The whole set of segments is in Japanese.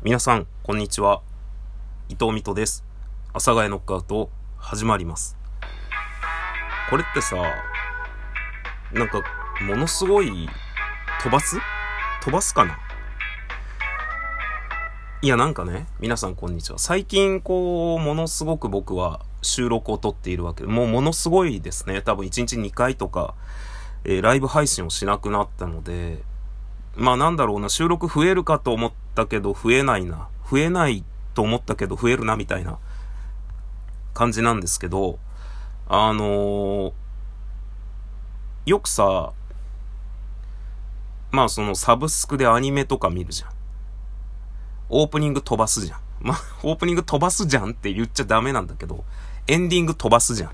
皆さん、こんにちは。伊藤美斗です。阿佐ヶ谷ノックアウト、始まります。これってさ、なんか、ものすごい、飛ばす？飛ばすかな？いや、なんかね、皆さんこんにちは。最近、こう、ものすごく僕は収録を撮っているわけで、もうものすごいですね。多分1日2回とか、えーライブ配信をしなくなったので、まあなんだろうな、収録増えるかと思ったけど増えないな。増えないと思ったけど増えるなみたいな感じなんですけど、あのーよくさ、まあそのサブスクでアニメとか見るじゃん。オープニング飛ばすじゃん。まあ、オープニング飛ばすじゃんって言っちゃダメなんだけど、エンディング飛ばすじゃん。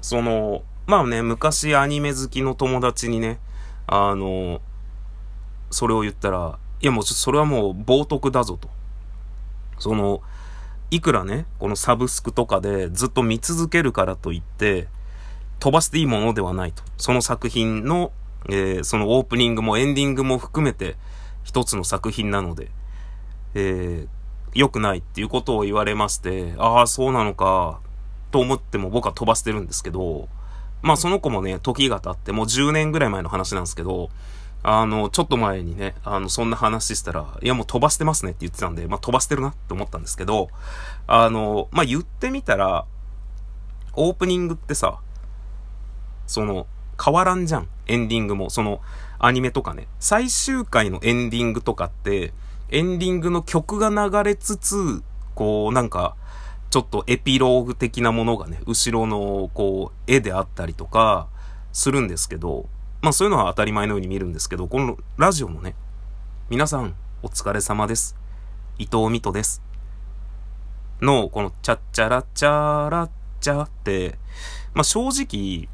その、まあね、昔アニメ好きの友達にね、あの、それを言ったら、いやもうそれはもう冒涜だぞと。その、いくらね、このサブスクとかでずっと見続けるからといって、飛ばしていいものではないと。その作品の、えーそのオープニングもエンディングも含めて一つの作品なので、えー良くないっていうことを言われまして、ああ、そうなのか、と思っても僕は飛ばしてるんですけど、まあその子もね、時が経って、もう10年ぐらい前の話なんですけど、あの、ちょっと前にね、あの、そんな話したら、いやもう飛ばしてますねって言ってたんで、まあ飛ばしてるなって思ったんですけど、あの、まあ言ってみたら、オープニングってさ、その、変わらんじゃん。エンディングも。その、アニメとかね。最終回のエンディングとかって、エンディングの曲が流れつつ、こう、なんか、ちょっとエピローグ的なものがね、後ろの、こう、絵であったりとか、するんですけど、まあそういうのは当たり前のように見るんですけど、このラジオのね、皆さん、お疲れ様です。伊藤美斗です。の、この、チャッチャラチャラチャって、まあ正直、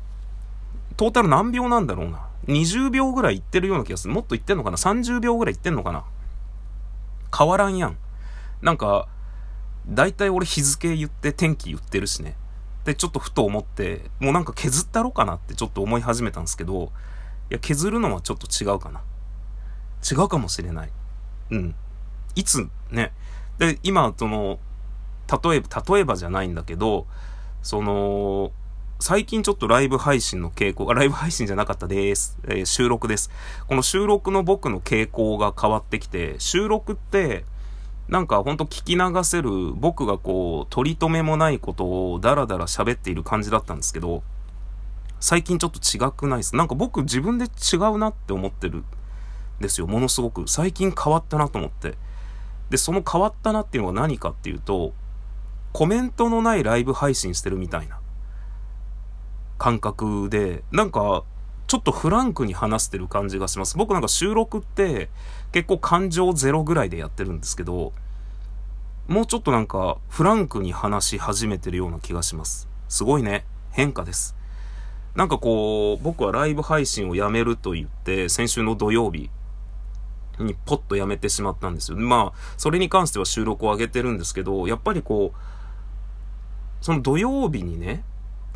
トータル何秒なんだろうな。20秒ぐらいいってるような気がする。もっといってんのかな ?30 秒ぐらいいってんのかな？変わらんやん。なんか、だいたい俺日付言って天気言ってるしね。で、ちょっとふと思って、もうなんか削ったろかなってちょっと思い始めたんですけど、や、削るのはちょっと違うかな。違うかもしれない。うん。いつ、ね。で、今、その、例えば、例えばじゃないんだけど、その、最近ちょっとライブ配信の傾向、あライブ配信じゃなかったです。えー収録です。この収録の僕の傾向が変わってきて、収録って、なんかほんと聞き流せる、僕がこう、取り留めもないことをダラダラ喋っている感じだったんですけど、最近ちょっと違くないです？なんか僕自分で違うなって思ってるんですよ。ものすごく。最近変わったなと思って。で、その変わったなっていうのは何かっていうと、コメントのないライブ配信してるみたいな感覚で、なんか、ちょっとフランクに話してる感じがします。僕なんか収録って結構感情ゼロぐらいでやってるんですけど、もうちょっとなんかフランクに話し始めてるような気がします。すごいね。変化です。なんかこう、僕はライブ配信をやめると言って、先週の土曜日にポッとやめてしまったんですよ。まあ、それに関しては収録を上げてるんですけど、やっぱりこう、その土曜日にね、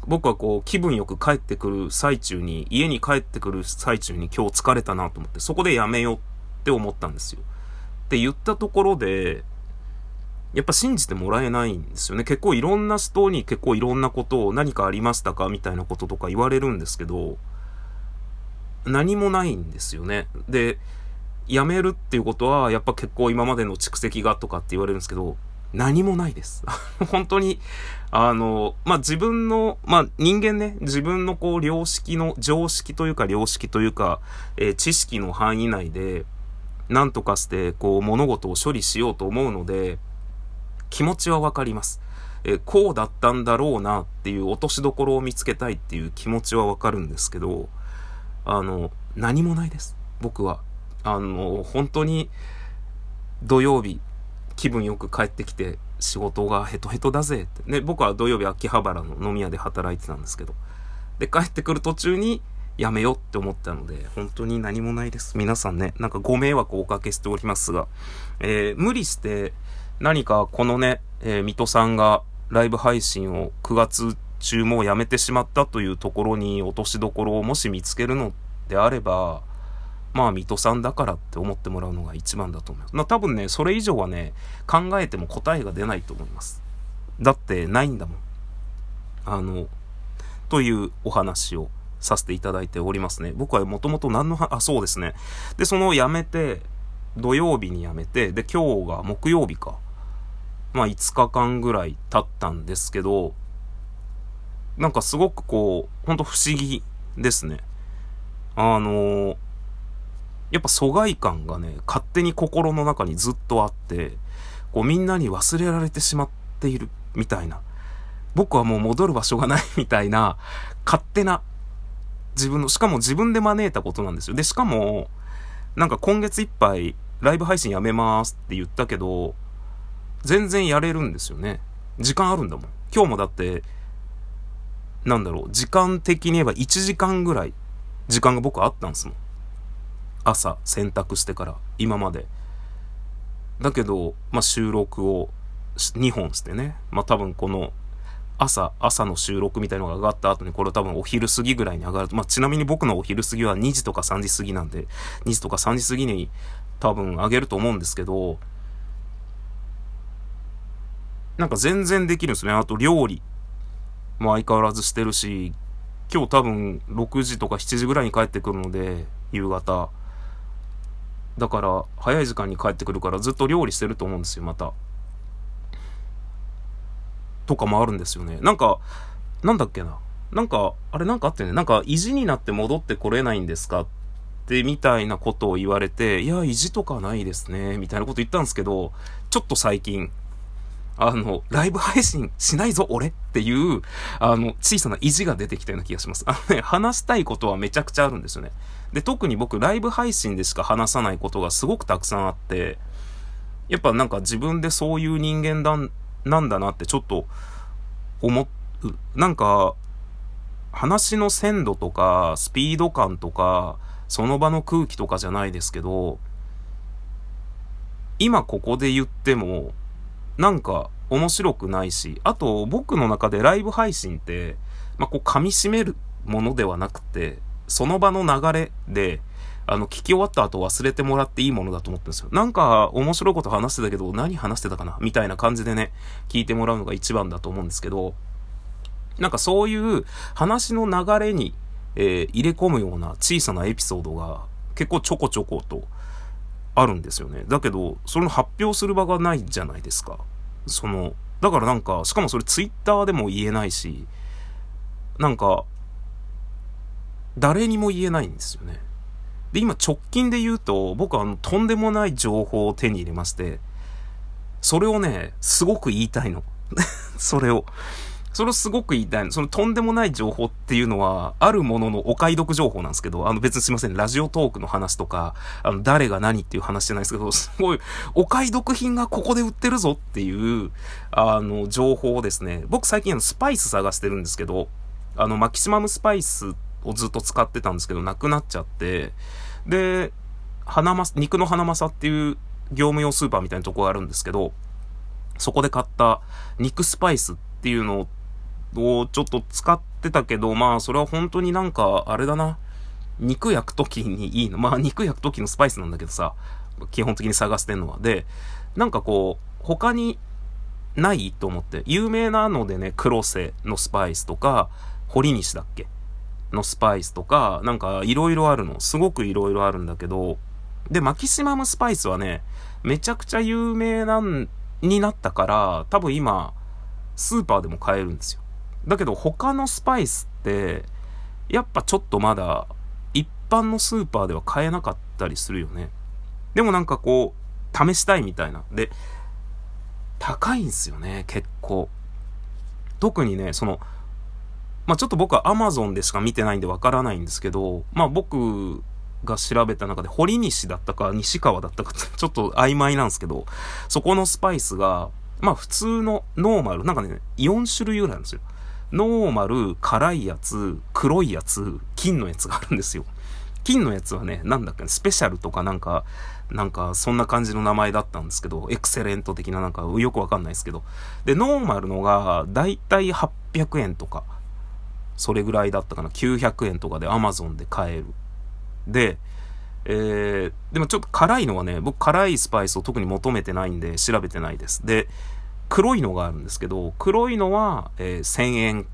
僕はこう気分よく帰ってくる最中に、家に帰ってくる最中に今日疲れたなと思って、そこでやめようって思ったんですよ。って言ったところで、やっぱ信じてもらえないんですよね。結構いろんな人に結構いろんなことを何かありましたかみたいなこととか言われるんですけど、何もないんですよね。で、辞めるっていうことは、やっぱ結構今までの蓄積がとかって言われるんですけど、何もないです。本当に、あの、まあ、自分の、まあ、人間ね、自分のこう、良識の、常識というか良識というか、えー知識の範囲内で、何とかして、こう、物事を処理しようと思うので、気持ちはわかります。えこうだったんだろうなっていう落としどころを見つけたいっていう気持ちはわかるんですけど、あの、何もないです。僕は。あの、本当に、土曜日、気分よく帰ってきて、仕事がヘトヘトだぜって。ね、僕は土曜日秋葉原の飲み屋で働いてたんですけど。で、帰ってくる途中に、やめようって思ったので、本当に何もないです。皆さんね、なんかご迷惑をおかけしておりますが、えー無理して、何かこのね、えー水戸さんがライブ配信を9月中もやめてしまったというところに落としどころをもし見つけるのであれば、まあ、水戸さんだからって思ってもらうのが一番だと思います。まあ、多分ね、それ以上はね、考えても答えが出ないと思います。だってないんだもん。あの、というお話をさせていただいておりますね。僕はもともと何のは、あ、そうですね。で、その辞めて、土曜日に辞めて、で、今日が木曜日か。まあ、5日間ぐらい経ったんですけど、なんかすごくこう、ほんと不思議ですね。あのー、やっぱ疎外感がね、勝手に心の中にずっとあって、こうみんなに忘れられてしまっているみたいな。僕はもう戻る場所がないみたいな、勝手な自分の、しかも自分で招いたことなんですよ。で、しかも、なんか今月いっぱいライブ配信やめますって言ったけど、全然やれるんですよね。時間あるんだもん。今日もだって、なんだろう、時間的に言えば1時間ぐらい時間が僕あったんですもん。朝洗濯してから今までだけど、まあ、収録を2本してねまあ多分この朝朝の収録みたいのが上がった後にこれ多分お昼過ぎぐらいに上がるまあちなみに僕のお昼過ぎは2時とか3時過ぎなんで2時とか3時過ぎに多分上げると思うんですけどなんか全然できるんですねあと料理も相変わらずしてるし今日多分6時とか7時ぐらいに帰ってくるので夕方だから、早い時間に帰ってくるからずっと料理してると思うんですよ、また。とかもあるんですよね。なんか、なんだっけな。なんか、あれなんかあってね、なんか意地になって戻ってこれないんですか？ってみたいなことを言われて、いや、意地とかないですね、みたいなこと言ったんですけど、ちょっと最近、あの、ライブ配信しないぞ、俺っていう、あの、小さな意地が出てきたような気がします。あのね、話したいことはめちゃくちゃあるんですよね。で、特に僕、ライブ配信でしか話さないことがすごくたくさんあって、やっぱなんか自分でそういう人間だ、なんだなってちょっと思う。なんか、話の鮮度とか、スピード感とか、その場の空気とかじゃないですけど、今ここで言っても、なんか面白くないし、あと僕の中でライブ配信って、まあ、こう噛み締めるものではなくて、その場の流れで、あの、聞き終わった後忘れてもらっていいものだと思ってるんですよ。なんか面白いこと話してたけど、何話してたかな？みたいな感じでね、聞いてもらうのが一番だと思うんですけど、なんかそういう話の流れに、えー、入れ込むような小さなエピソードが結構ちょこちょことあるんですよね。だけど、その発表する場がないじゃないですか。その、だからなんか、しかもそれツイッターでも言えないし、なんか、誰にも言えないんですよね。で、今直近で言うと、僕はあの、とんでもない情報を手に入れまして、それをね、すごく言いたいの。それを。それをすごく言いたい。そのとんでもない情報っていうのは、あるもののお買い得情報なんですけど、あの別にすいません、ラジオトークの話とか、あの誰が何っていう話じゃないですけど、すごい、お買い得品がここで売ってるぞっていう、あの、情報をですね、僕最近あのスパイス探してるんですけど、あの、マキシマムスパイスをずっと使ってたんですけど、なくなっちゃって、で、花ま、肉の花正っていう業務用スーパーみたいなとこがあるんですけど、そこで買った肉スパイスっていうのをちょっと使ってたけど、まあそれは本当になんか、あれだな。肉焼くときにいいの。まあ肉焼くときのスパイスなんだけどさ、基本的に探してんのは。で、なんかこう、他にないと思って。有名なのでね、黒瀬のスパイスとか、堀西だっけ？のスパイスとか、なんかいろいろあるの。すごくいろいろあるんだけど、で、マキシマムスパイスはね、めちゃくちゃ有名なんになったから、多分今、スーパーでも買えるんですよ。だけど他のスパイスって、やっぱちょっとまだ一般のスーパーでは買えなかったりするよね。でもなんかこう、試したいみたいな。で、高いんすよね、結構。特にね、その、まあ、ちょっと僕は Amazon でしか見てないんでわからないんですけど、まあ、僕が調べた中で堀西だったか西川だったか ちょっと曖昧なんですけど、そこのスパイスが、まあ普通のノーマル、なんかね、4種類ぐらいあるんですよ。ノーマル、辛いやつ、黒いやつ、金のやつがあるんですよ。金のやつはね、なんだっけ、スペシャルとかなんか、なんか、そんな感じの名前だったんですけど、エクセレント的ななんか、よくわかんないですけど。で、ノーマルのが、だいたい800円とか、それぐらいだったかな、900円とかで Amazon で買える。で、えー、でもちょっと辛いのはね、僕辛いスパイスを特に求めてないんで調べてないです。で、黒いのがあるんですけど、黒いのは、えー、1000円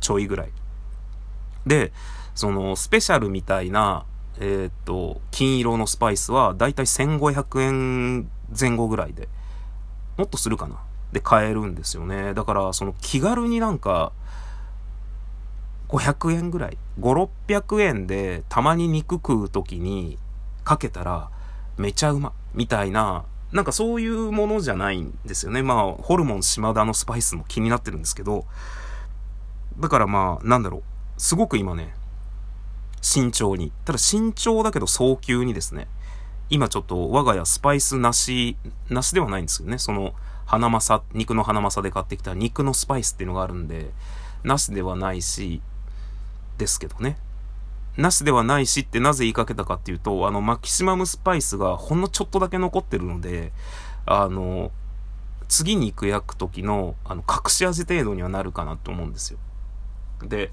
ちょいぐらい。で、その、スペシャルみたいな、えー、っと、金色のスパイスは、だいたい1500円前後ぐらいで、もっとするかなで買えるんですよね。だから、その気軽になんか、500円ぐらい、5、600円でたまに肉食う時にかけたらめちゃうま、みたいな、なんかそういうものじゃないんですよね。まあ、ホルモン島田のスパイスも気になってるんですけど、だからまあ、なんだろう、すごく今ね、慎重に。ただ慎重だけど早急にですね、今ちょっと我が家スパイスなし、なしではないんですよね。その、花正、肉の花正で買ってきた肉のスパイスっていうのがあるんで、なしではないし、ですけどね。なしではないしってなぜ言いかけたかっていうと、あの、マキシマムスパイスがほんのちょっとだけ残ってるので、あの、次に行く焼く時の、あの、隠し味程度にはなるかなと思うんですよ。で、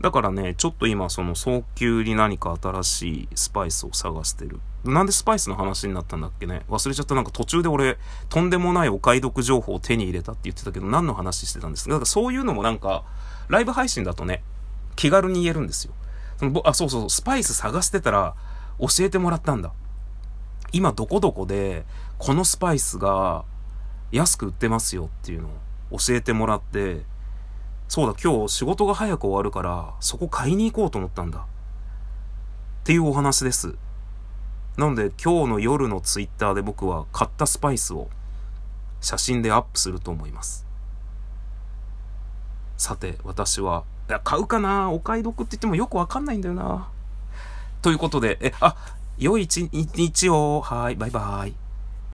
だからね、ちょっと今その早急に何か新しいスパイスを探してる。なんでスパイスの話になったんだっけね？忘れちゃったなんか途中で俺、とんでもないお買い得情報を手に入れたって言ってたけど、何の話してたんですか？だからそういうのもなんか、ライブ配信だとね、気軽に言えるんですよ。そのあ、そうそう、スパイス探してたら教えてもらったんだ。今どこどこでこのスパイスが安く売ってますよっていうのを教えてもらって、そうだ、今日仕事が早く終わるから、そこ買いに行こうと思ったんだ。っていうお話です。なので今日の夜のツイッターで僕は買ったスパイスを写真でアップすると思います。さて、私は、買うかな？お買い得って言ってもよくわかんないんだよな。ということで、え、あ、良い一日を。はい、バイバイ。